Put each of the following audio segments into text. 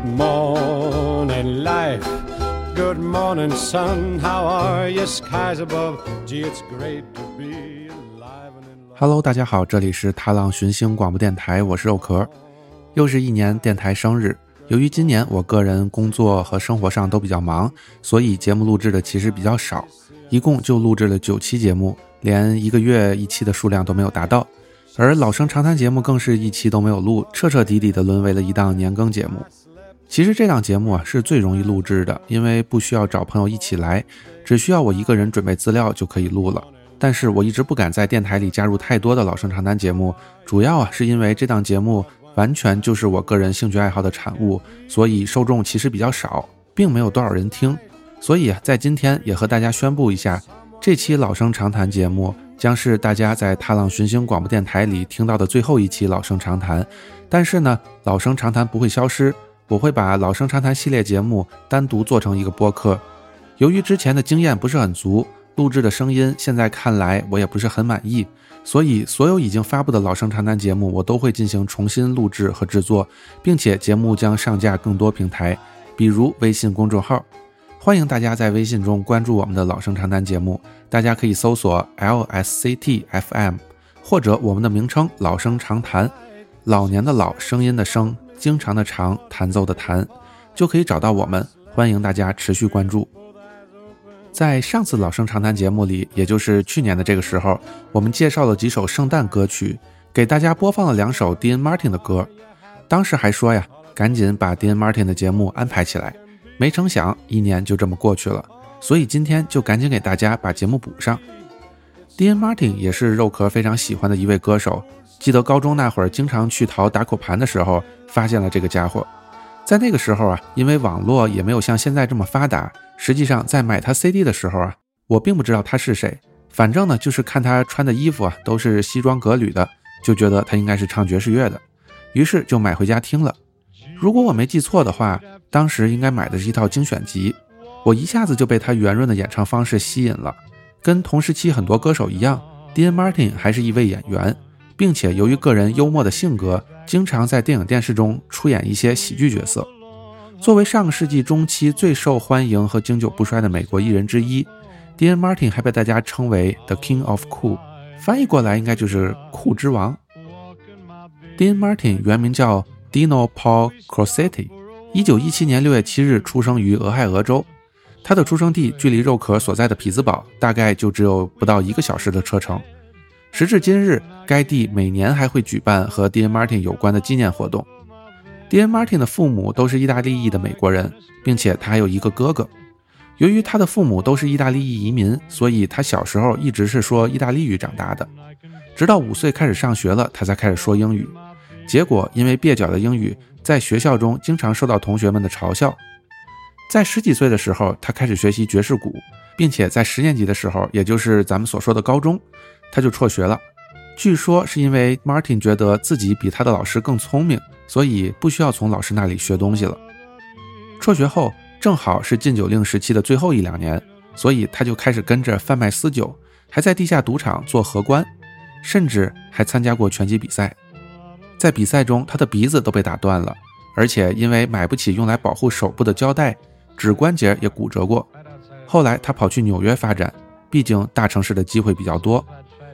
Good morning, life. Good morning, sun. How are you? Skies above. Gee, it's great to be alive and in love. Hello，大家好，这里是踏浪寻星广播电台，我是肉壳。又是一年电台生日，由于今年我个人工作和生活上都比较忙，所以节目录制的其实比较少，一共就录制了九期节目，连一个月一期的数量都没有达到。而老生常谈节目更是一期都没有录，彻彻底底的沦为了一档年更节目。其实这档节目啊是最容易录制的，因为不需要找朋友一起来，只需要我一个人准备资料就可以录了。但是我一直不敢在电台里加入太多的老生常谈节目，主要啊是因为这档节目完全就是我个人兴趣爱好的产物，所以受众其实比较少，并没有多少人听。所以，在今天也和大家宣布一下，这期老生常谈节目将是大家在踏浪寻星广播电台里听到的最后一期老生常谈。但是呢，老生常谈不会消失，我会把老生常谈系列节目单独做成一个播客。由于之前的经验不是很足，录制的声音现在看来我也不是很满意，所以所有已经发布的老生常谈节目我都会进行重新录制和制作，并且节目将上架更多平台，比如微信公众号。欢迎大家在微信中关注我们的老生常谈节目，大家可以搜索 LSCTFM，或者我们的名称“老生常谈”，老年的老，声音的声，经常的常，弹奏的弹，就可以找到我们。欢迎大家持续关注。在上次老生常谈节目里，也就是去年的这个时候，我们介绍了几首圣诞歌曲，给大家播放了两首 Dean Martin 的歌。当时还说呀，赶紧把 Dean Martin 的节目安排起来。没成想，一年就这么过去了，所以今天就赶紧给大家把节目补上。Dean Martin 也是肉壳非常喜欢的一位歌手，记得高中那会儿经常去淘打口盘的时候，发现了这个家伙。在那个时候啊，因为网络也没有像现在这么发达，实际上在买他 CD 的时候啊，我并不知道他是谁。反正呢，就是看他穿的衣服啊，都是西装革履的，就觉得他应该是唱爵士乐的，于是就买回家听了。如果我没记错的话，当时应该买的是一套精选集。我一下子就被他圆润的演唱方式吸引了。跟同时期很多歌手一样，Dean Martin 还是一位演员。并且由于个人幽默的性格，经常在电影电视中出演一些喜剧角色。作为上个世纪中期最受欢迎和经久不衰的美国艺人之一，Dean Martin 还被大家称为 The King of Cool，翻译过来应该就是酷之王。Dean Martin 原名叫 Dino Paul Crosetti，一九一七年六月七日出生于俄亥俄州。他的出生地距离肉壳所在的匹兹堡大概就只有不到一个小时的车程。时至今日，该地每年还会举办和 Dean Martin 有关的纪念活动。Dean Martin 的父母都是意大利裔的美国人，并且他还有一个哥哥。由于他的父母都是意大利裔移民，所以他小时候一直是说意大利语长大的。直到五岁开始上学了，他才开始说英语。结果因为蹩脚的英语，在学校中经常受到同学们的嘲笑。在十几岁的时候，他开始学习爵士鼓，并且在十年级的时候，也就是咱们所说的高中。他就辍学了，据说是因为 Martin 觉得自己比他的老师更聪明，所以不需要从老师那里学东西了。辍学后正好是禁酒令时期的最后一两年，所以他就开始跟着贩卖私酒，还在地下赌场做荷官，甚至还参加过拳击比赛。在比赛中，他的鼻子都被打断了，而且因为买不起用来保护手部的胶带，指关节也骨折过。后来他跑去纽约发展，毕竟大城市的机会比较多。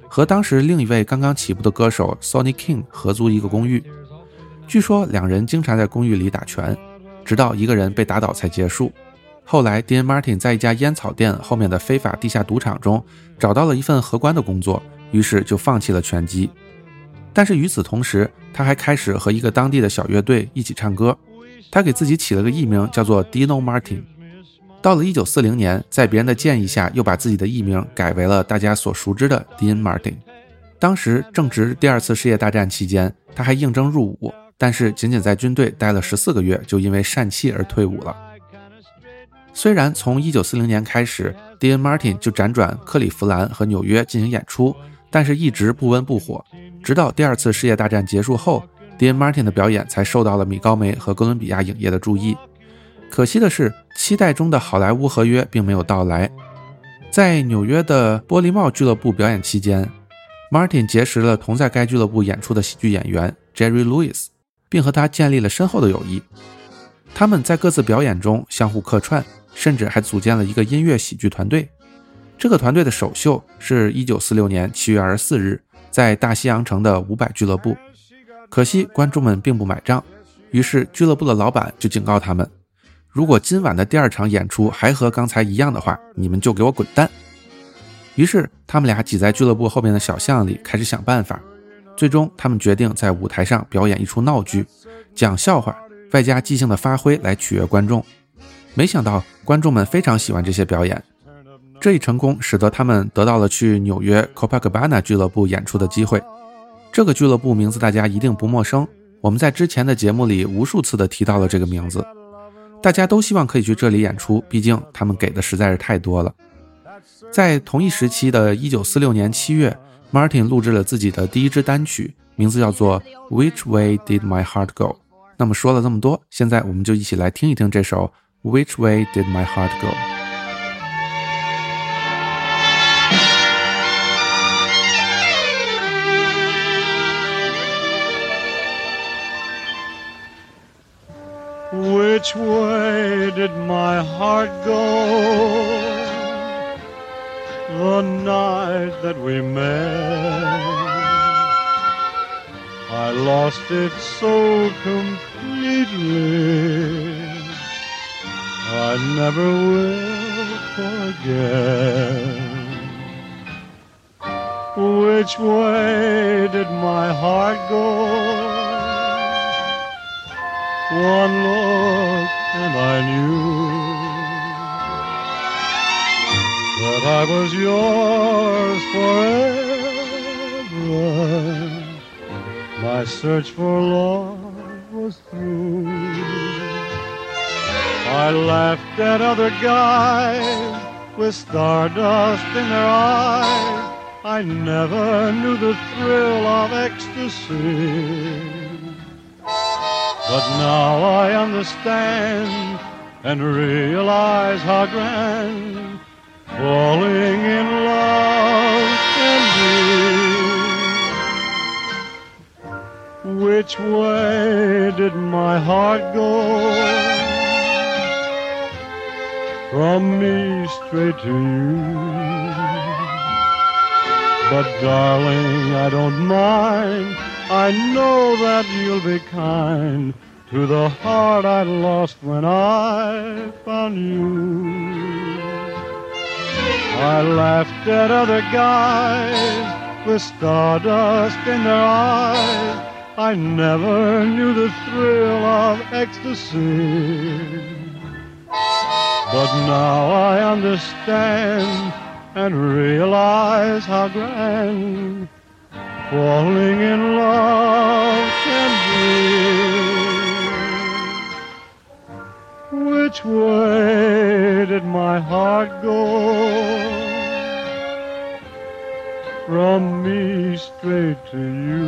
和当时另一位刚刚起步的歌手 Sonny King 合租一个公寓，据说两人经常在公寓里打拳，直到一个人被打倒才结束。后来，Dean Martin 在一家烟草店后面的非法地下赌场中找到了一份荷官的工作，于是就放弃了拳击。但是与此同时，他还开始和一个当地的小乐队一起唱歌。他给自己起了个艺名，叫做 Dino Martin。到了一九四零年，在别人的建议下，又把自己的艺名改为了大家所熟知的 Dean Martin。当时正值第二次世界大战期间，他还应征入伍，但是仅仅在军队待了十四个月，就因为疝气而退伍了。虽然从一九四零年开始，Dean Martin 就辗转克利夫兰和纽约进行演出，但是一直不温不火。直到第二次世界大战结束后，Dean Martin 的表演才受到了米高梅和哥伦比亚影业的注意。可惜的是，期待中的好莱坞合约并没有到来。在纽约的玻璃帽俱乐部表演期间，Martin 结识了同在该俱乐部演出的喜剧演员 Jerry Lewis，并和他建立了深厚的友谊。他们在各自表演中相互客串，甚至还组建了一个音乐喜剧团队。这个团队的首秀是一九四六年七月二十四日在大西洋城的五百俱乐部，可惜观众们并不买账，于是俱乐部的老板就警告他们：如果今晚的第二场演出还和刚才一样的话，你们就给我滚蛋。于是他们俩挤在俱乐部后面的小巷里开始想办法，最终他们决定在舞台上表演一出闹剧，讲笑话。外加即兴的发挥来取悦观众，没想到观众们非常喜欢这些表演。这一成功使得他们得到了去纽约 Copacabana 俱乐部演出的机会。这个俱乐部名字大家一定不陌生，我们在之前的节目里无数次的提到了这个名字。大家都希望可以去这里演出，毕竟他们给的实在是太多了。在同一时期的1946年7月，Martin 录制了自己的第一支单曲，名字叫做 Which Way Did My Heart Go。那么说了这么多，现在我们就一起来听一听这首《Which Way Did My Heart Go》。Which way did my heart go the night that we met? I lost it so completely. I never will forget. Which way did my heart go? One look and I knew that I was yours forever my search for love was through. I laughed at other guys with stardust in their eyes. I never knew the thrill of ecstasy. But now I understand and realize how grand falling in love can be. Which way did my heart go? From me straight to you. But darling, I don't mind. I know that you'll be kind to the heart I lost when I found you. I laughed at other guys with stardust in their eyes. I never knew the thrill of ecstasy. But now I understand and realize how grand falling in love can be. Which way did my heart go? from me straight to you.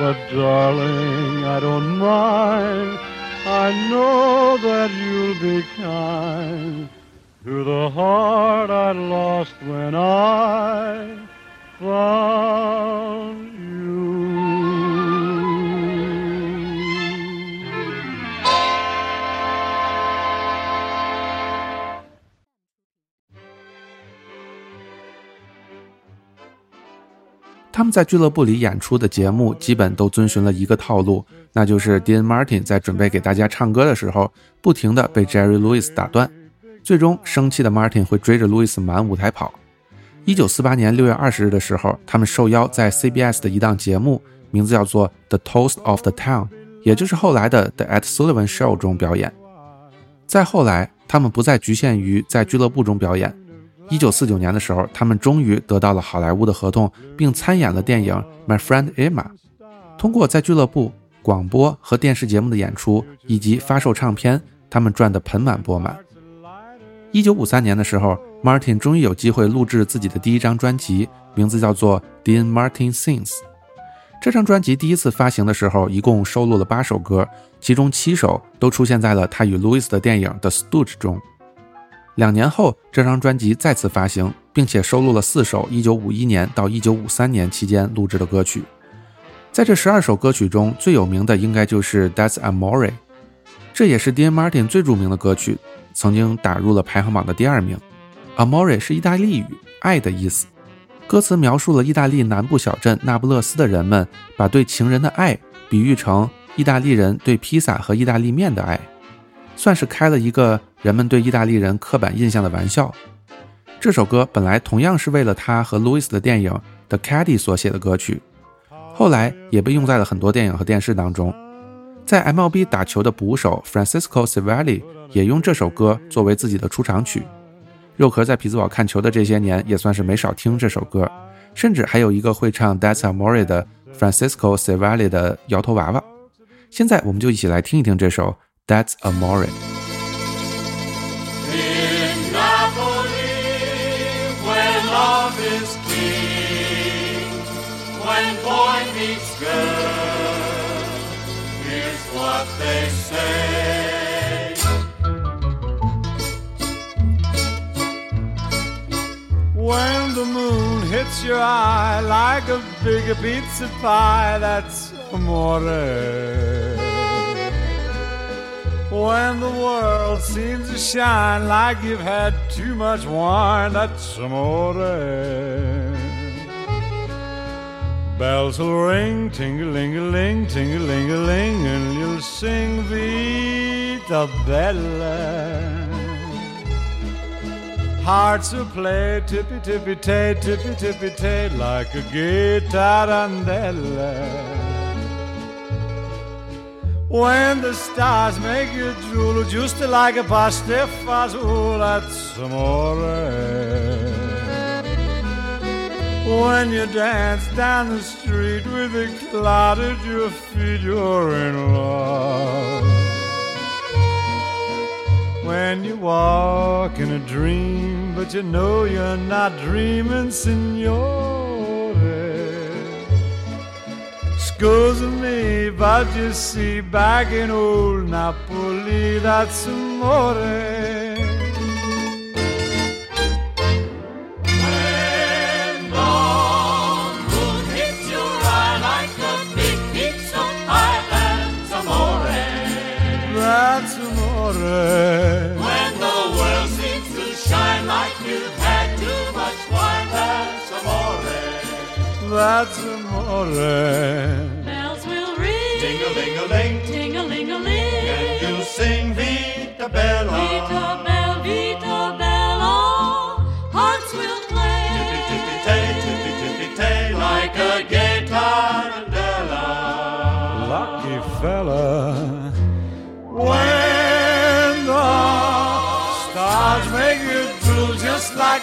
But darling, I don't mind. I know that you'll be kind to the heart I lost when I found you. 他们在俱乐部里演出的节目基本都遵循了一个套路，那就是 Dean Martin 在准备给大家唱歌的时候，不停地被 Jerry Lewis 打断，最终生气的 Martin 会追着 Louis 满舞台跑。一九四八年六月二十日的时候，他们受邀在 CBS 的一档节目，名字叫做 The Toast of the Town，也就是后来的 The Ed Sullivan Show 中表演。再后来，他们不再局限于在俱乐部中表演。一九四九年的时候，他们终于得到了好莱坞的合同，并参演了电影《My Friend Emma》。通过在俱乐部、广播和电视节目的演出，以及发售唱片，他们赚得盆满钵满。一九五三年的时候，Martin 终于有机会录制自己的第一张专辑，名字叫做《Dean Martin Sings》。这张专辑第一次发行的时候，一共收录了八首歌，其中七首都出现在了他与 Louis 的电影《The Stooge》中。两年后，这张专辑再次发行，并且收录了四首1951年到1953年期间录制的歌曲。在这十二首歌曲中，最有名的应该就是《That's Amore》，这也是 Dean Martin 最著名的歌曲，曾经打入了排行榜的第二名。Amore 是意大利语“爱”的意思，歌词描述了意大利南部小镇那不勒斯的人们把对情人的爱比喻成意大利人对披萨和意大利面的爱，算是开了一个人们对意大利人刻板印象的玩笑。这首歌本来同样是为了他和 Louis 的电影《The Caddy》所写的歌曲。后来也被用在了很多电影和电视当中，在 MLB 打球的捕手 Francisco Cervelli 也用这首歌作为自己的出场曲。肉壳在匹兹堡看球的这些年，也算是没少听这首歌，甚至还有一个会唱 That's Amore 的 Francisco Cervelli 的摇头娃娃。现在我们就一起来听一听这首 That's Amore。when boy meets go What they say. When the moon hits your eye like a big pizza pie, that's amore. When the world seems to shine like you've had too much wine, that's amore. Bells will ring, ting-a-ling-a-ling, ting-a-ling-a-ling, and you'll sing Vita Bella. Hearts will play tippy-tippy-tay, tippy-tippy-tay, like a gay tarantella. When the stars make you drool, just like a pasta fazool, that's amore. When you dance down the street with a cloud at your feet, you're in love. When you walk in a dream, but you know you're not dreaming, signore. Excuse me, but you see, back in old Napoli, that's amore. that's amore. Bells will ring, ding a ling a ling, ding a ling a ling, and you sing Vita Bella, Vita Bella, Vita Bella. Hearts will play, tippy tippy tay, tippy tippy tay, like a gay tarantella. Lucky fella, when the stars make you drool just like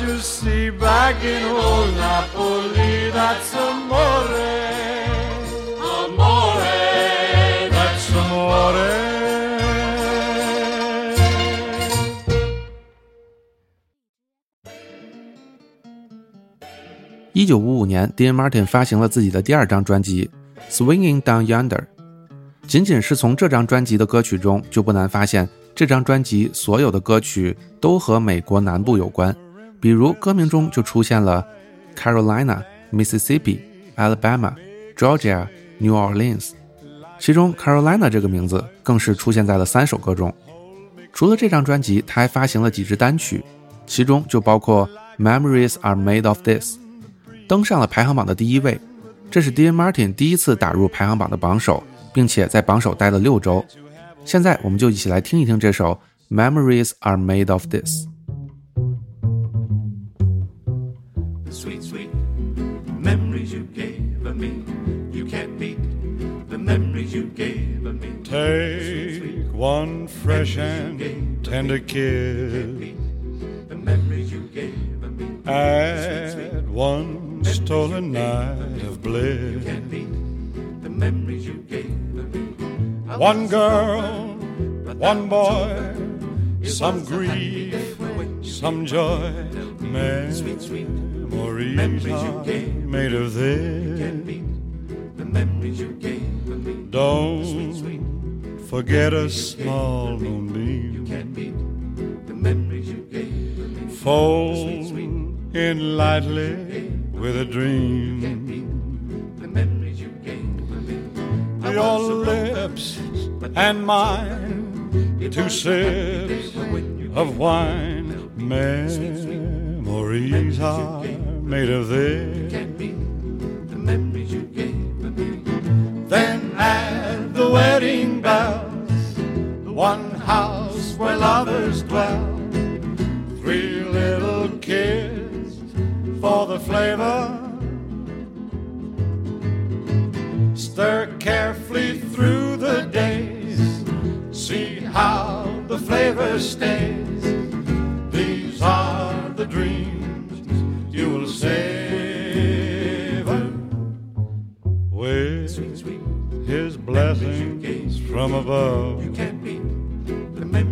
You see, back in old Napoli, that's amore. Amore. That's amore. 一九五五年，Dean Martin 发行了自己的第二张专辑《Swinging Down Yonder》。仅仅是从这张专辑的歌曲中，就不难发现，这张专辑所有的歌曲都和美国南部有关。比如歌名中就出现了 Carolina、Mississippi、Alabama、Georgia、New Orleans，其中 Carolina 这个名字更是出现在了三首歌中。除了这张专辑，他还发行了几支单曲，其中就包括《Memories Are Made of This》。登上了排行榜的第一位，这是 Dean Martin 第一次打入排行榜的榜首，并且在榜首待了六周。现在我们就一起来听一听这首《Memories Are Made of This》。One fresh and tender kiss. The memories you gave of me. Add one stolen night of bliss. The memories you gave me. One girl, one boy, some grief, some joy, memories are made of this. Forget a small moonbeam. Fold in lightly with a dream. Your lips and mine, two sips of wine. Memories are made of this. Lovers dwell. Three little kids for the flavor. Stir carefully through the days. See how the flavor stays. These are the dreams you will savor with his blessings from above. Can't beat the memories you gave me.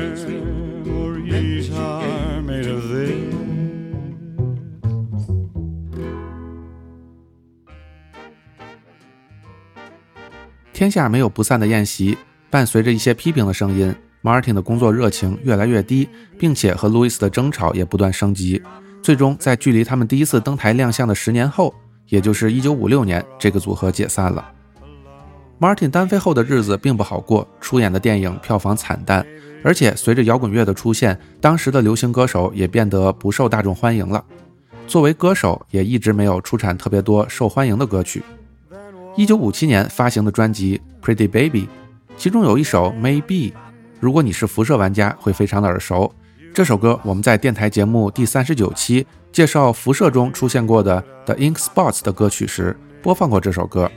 天下没有不散的宴席，伴随着一些批评的声音，Martin 的工作热情越来越低，并且和路易斯的争吵也不断升级。最终，在距离他们第一次登台亮相的十年后，也就是1956年，这个组合解散了。Martin 单飞后的日子并不好过，出演的电影票房惨淡，而且随着摇滚乐的出现，当时的流行歌手也变得不受大众欢迎了。作为歌手，也一直没有出产特别多受欢迎的歌曲。一九五七年发行的专辑《Pretty Baby》，其中有一首《Maybe》，如果你是辐射玩家，会非常的耳熟。这首歌我们在电台节目第三十九期介绍辐射中出现过的 The Ink Spots 的歌曲时播放过这首歌，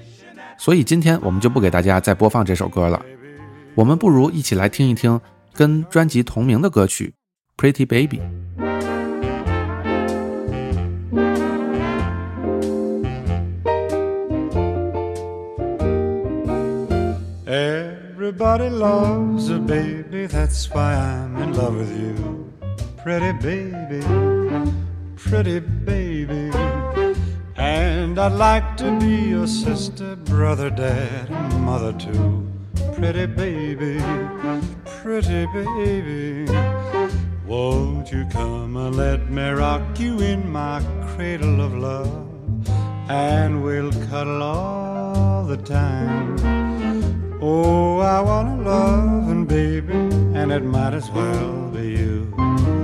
所以今天我们就不给大家再播放这首歌了。我们不如一起来听一听跟专辑同名的歌曲《Pretty Baby》。Everybody loves a baby, that's why I'm in love with you. Pretty baby, pretty baby. And I'd like to be your sister, brother, dad, and mother too. Pretty baby, pretty baby. Won't you come and let me rock you in my cradle of love? And we'll cuddle all the time. Oh, I want a loving baby, and it might as well be you.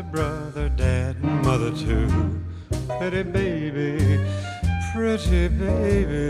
Sister, brother, dad, and mother too. Pretty baby, pretty baby.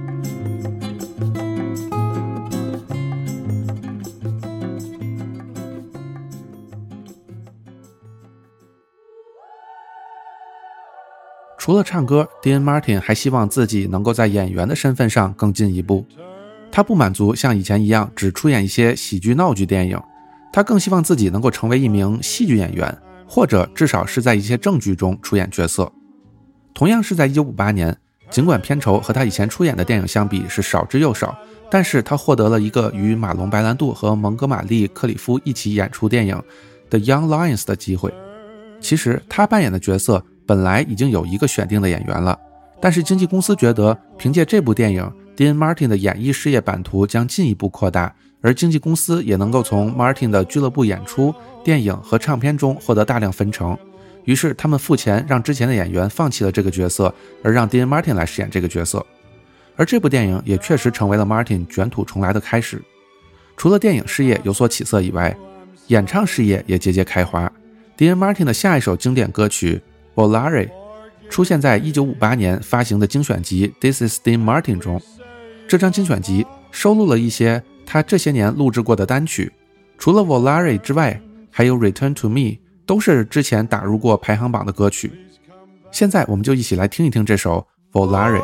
除了唱歌，Dean Martin 还希望自己能够在演员的身份上更进一步。他不满足像以前一样只出演一些喜剧闹剧电影，他更希望自己能够成为一名戏剧演员，或者至少是在一些正剧中出演角色。同样是在1958年，尽管片酬和他以前出演的电影相比是少之又少，但是他获得了一个与马龙·白兰度和蒙哥马利·克里夫一起演出电影《The Young Lions》的机会。其实他扮演的角色本来已经有一个选定的演员了，但是经纪公司觉得凭借这部电影，Dean Martin 的演艺事业版图将进一步扩大，而经纪公司也能够从 Martin 的俱乐部演出、电影和唱片中获得大量分成。于是他们付钱让之前的演员放弃了这个角色，而让 Dean Martin 来饰演这个角色。而这部电影也确实成为了 Martin 卷土重来的开始。除了电影事业有所起色以外，演唱事业也节节开花。Dean Martin 的下一首经典歌曲《Volare》出现在1958年发行的精选集《This Is Dean Martin》中。这张精选集收录了一些他这些年录制过的单曲，除了《Volare》之外，还有《Return to Me》。都是之前打入过排行榜的歌曲。现在我们就一起来听一听这首《Volare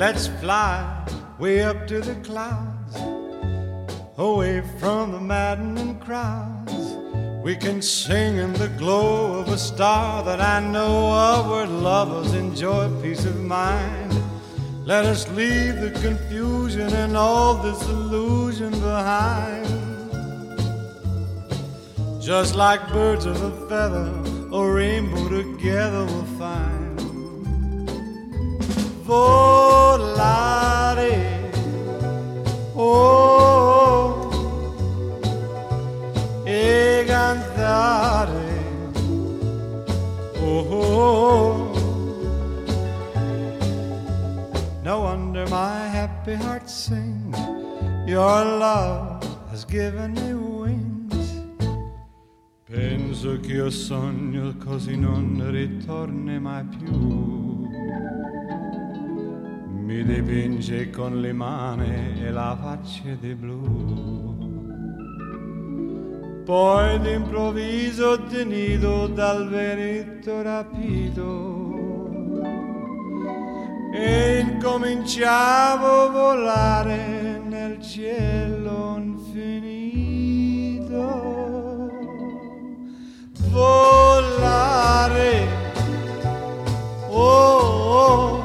let's fly way up to the clouds, away from the maddening crowds. We can sing in the glow of a star that I know of where lovers enjoy peace of mind. Let us leave the confusion and all this illusion behind. Just like birds of a feather, a rainbow together we'll find. Volare, oh, e cantare, oh. No wonder my happy heart sings. Your love has given me wings. Penso che sogno così non ritorni mai più. Mi dipinge con le mani e la faccia di blu. Poi d'improvviso tenido dal vento rapito e incominciavo a volare nel cielo infinito. Volare, oh, oh,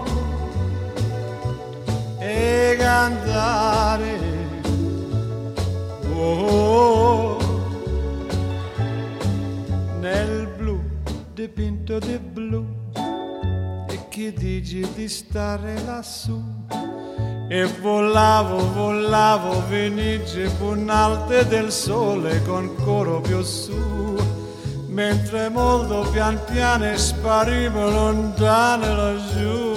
oh, nel blu dipinto di blu. E che dici di stare lassù? E volavo, volavo, venice punalte del sole con coro più su. Mentre molto pian piano sparivo lontano laggiù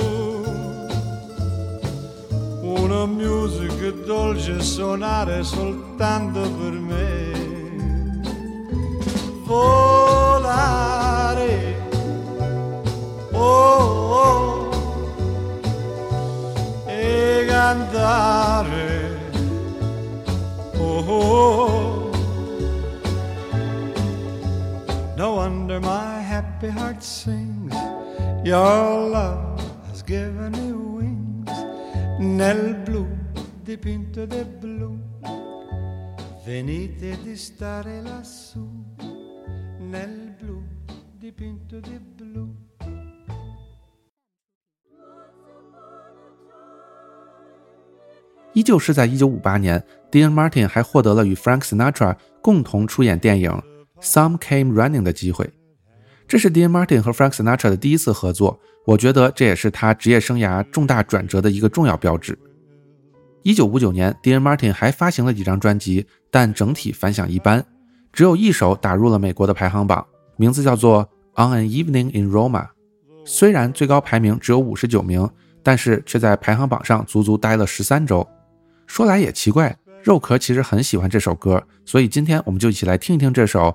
una musica dolce suonare soltanto per me. Volare. Oh, oh, e cantare. Oh, oh. No wonder my happy heart sings. Your love has given me Nel blu dipinto di blu Venite di stare lassù Nel blu dipinto di blu 一依旧是在1958年，Dean Martin 还获得了与 Frank Sinatra 共同出演电影《Some Came Running》的机会。这是 Dean Martin 和 Frank Sinatra 的第一次合作，我觉得这也是他职业生涯重大转折的一个重要标志。1959年，Dean Martin 还发行了几张专辑，但整体反响一般，只有一首打入了美国的排行榜，名字叫做《On an Evening in Roma》。虽然最高排名只有五十九名，但是却在排行榜上足足待了十三周。说来也奇怪，肉壳其实很喜欢这首歌，所以今天我们就一起来听一听这首《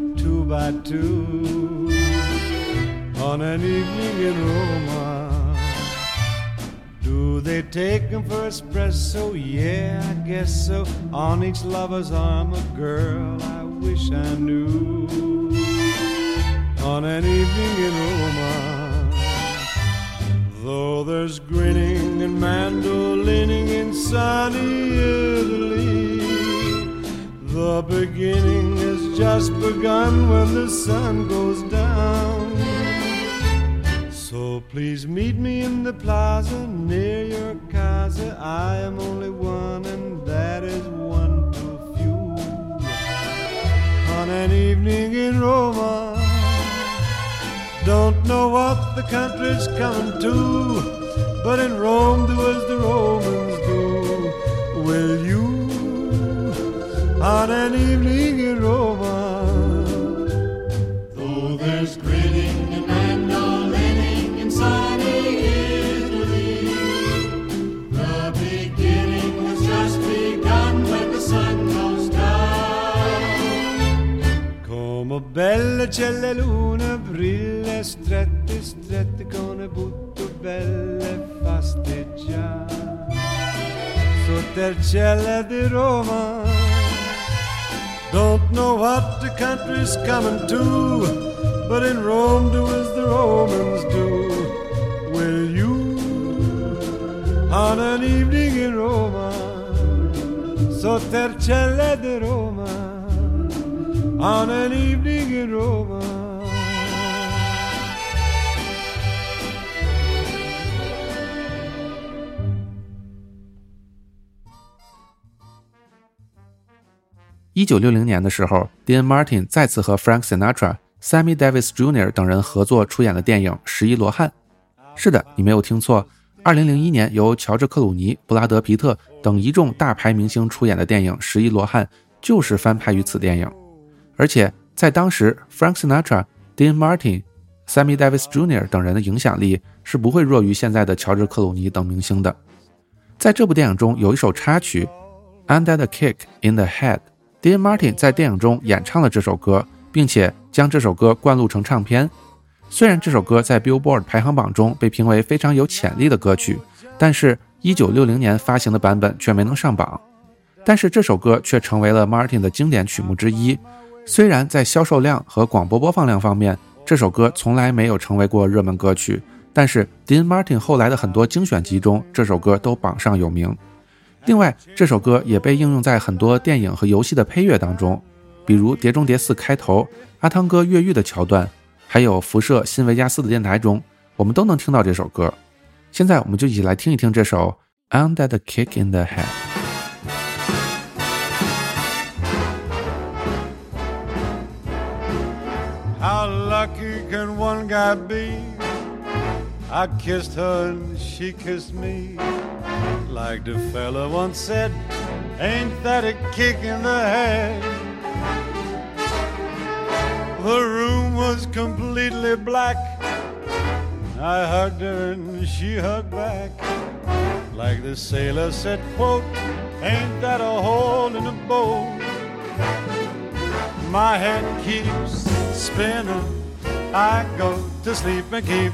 two by two on an evening in Roma. Do they take them for espresso? Yeah, I guess so. On each lover's arm, a girl I wish I knew. On an evening in Roma. Though there's grinning and mandolining in sunny Italy, the beginning has just begun when the sun goes down. So please meet me in the plaza near your casa. I am only one, and that is one too few. On an evening in Roma. Don't know what the country's coming to, but in Rome do as the Romans do. Will you, on an evening in Roma? Though there's grinning and mandolining in sunny Italy, the beginning has just begun when the sun goes down. Come bella c'è la luna, brille strette, strette con le butto belle fasteggiare sotto il cielo di Roma. Don't know what the country's coming to, but in Rome do as the Romans do. Will you, on an evening in Roma, cielo di Roma, on an evening in? Roma. 一九六零年的时候，Dean Martin 再次和 Frank Sinatra、Sammy Davis Jr. 等人合作出演了电影《十一罗汉》。是的，你没有听错，二零零一年由乔治·克鲁尼、布拉德·皮特等一众大牌明星出演的电影《十一罗汉》就是翻拍于此电影。而且在当时，Frank Sinatra、Dean Martin、Sammy Davis Jr. 等人的影响力是不会弱于现在的乔治·克鲁尼等明星的。在这部电影中有一首插曲《Under the Kick in the Head》。Dean Martin 在电影中演唱了这首歌，并且将这首歌灌录成唱片。虽然这首歌在 Billboard 排行榜中被评为非常有潜力的歌曲，但是1960年发行的版本却没能上榜。但是这首歌却成为了 Martin 的经典曲目之一。虽然在销售量和广播播放量方面，这首歌从来没有成为过热门歌曲，但是 Dean Martin 后来的很多精选集中，这首歌都榜上有名。另外，这首歌也被应用在很多电影和游戏的配乐当中，比如《碟中谍四》开头阿汤哥越狱的桥段，还有《辐射：新维加斯》的电台中，我们都能听到这首歌。现在，我们就一起来听一听这首《Under the Kick in the Head》。How lucky can one guy be? I kissed her and she kissed me. Like the fella once said, ain't that a kick in the head? The room was completely black. I hugged her and she hugged back. Like the sailor said, quote, ain't that a hole in the boat? My head keeps spinning. I go to sleep and keep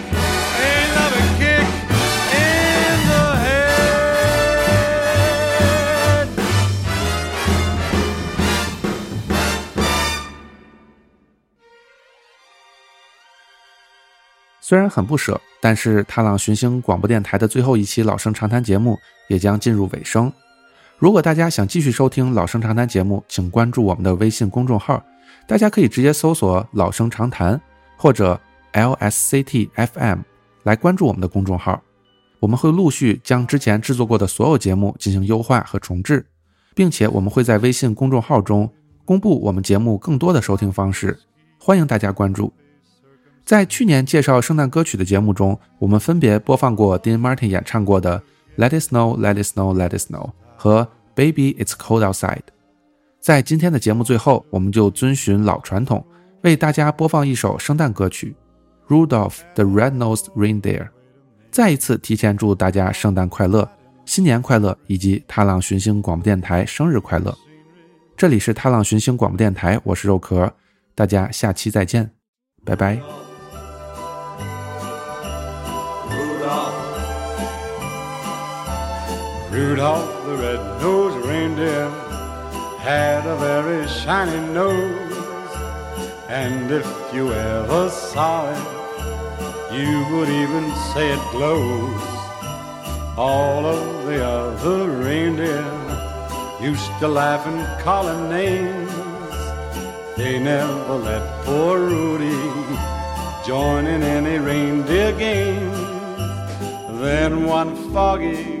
虽然很不舍，但是踏浪寻星广播电台的最后一期老生常谈节目也将进入尾声。如果大家想继续收听老生常谈节目，请关注我们的微信公众号，大家可以直接搜索“老生常谈”或者 “LSCT-FM” 来关注我们的公众号。我们会陆续将之前制作过的所有节目进行优化和重置，并且我们会在微信公众号中公布我们节目更多的收听方式，欢迎大家关注。在去年介绍圣诞歌曲的节目中，我们分别播放过 Dean Martin 演唱过的《Let It Snow, Let It Snow, Let It Snow》和《Baby It's Cold Outside》。在今天的节目最后，我们就遵循老传统，为大家播放一首圣诞歌曲《Rudolph the Red-Nosed Reindeer》。再一次提前祝大家圣诞快乐、新年快乐以及踏浪寻星广播电台生日快乐！这里是踏浪寻星广播电台，我是肉壳，大家下期再见，拜拜。Rudolph the red-nosed reindeer had a very shiny nose, and if you ever saw it, you would even say it glows. All of the other reindeer used to laugh and call him names. They never let poor Rudy join in any reindeer games. Then one foggy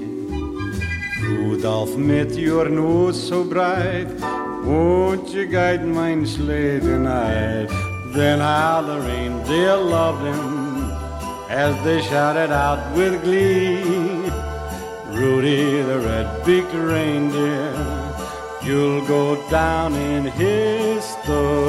Rudolph, met your nose so bright, won't you guide mine sleigh tonight? Then how the reindeer loved him as they shouted out with glee, Rudy the red-beaked reindeer, you'll go down in history.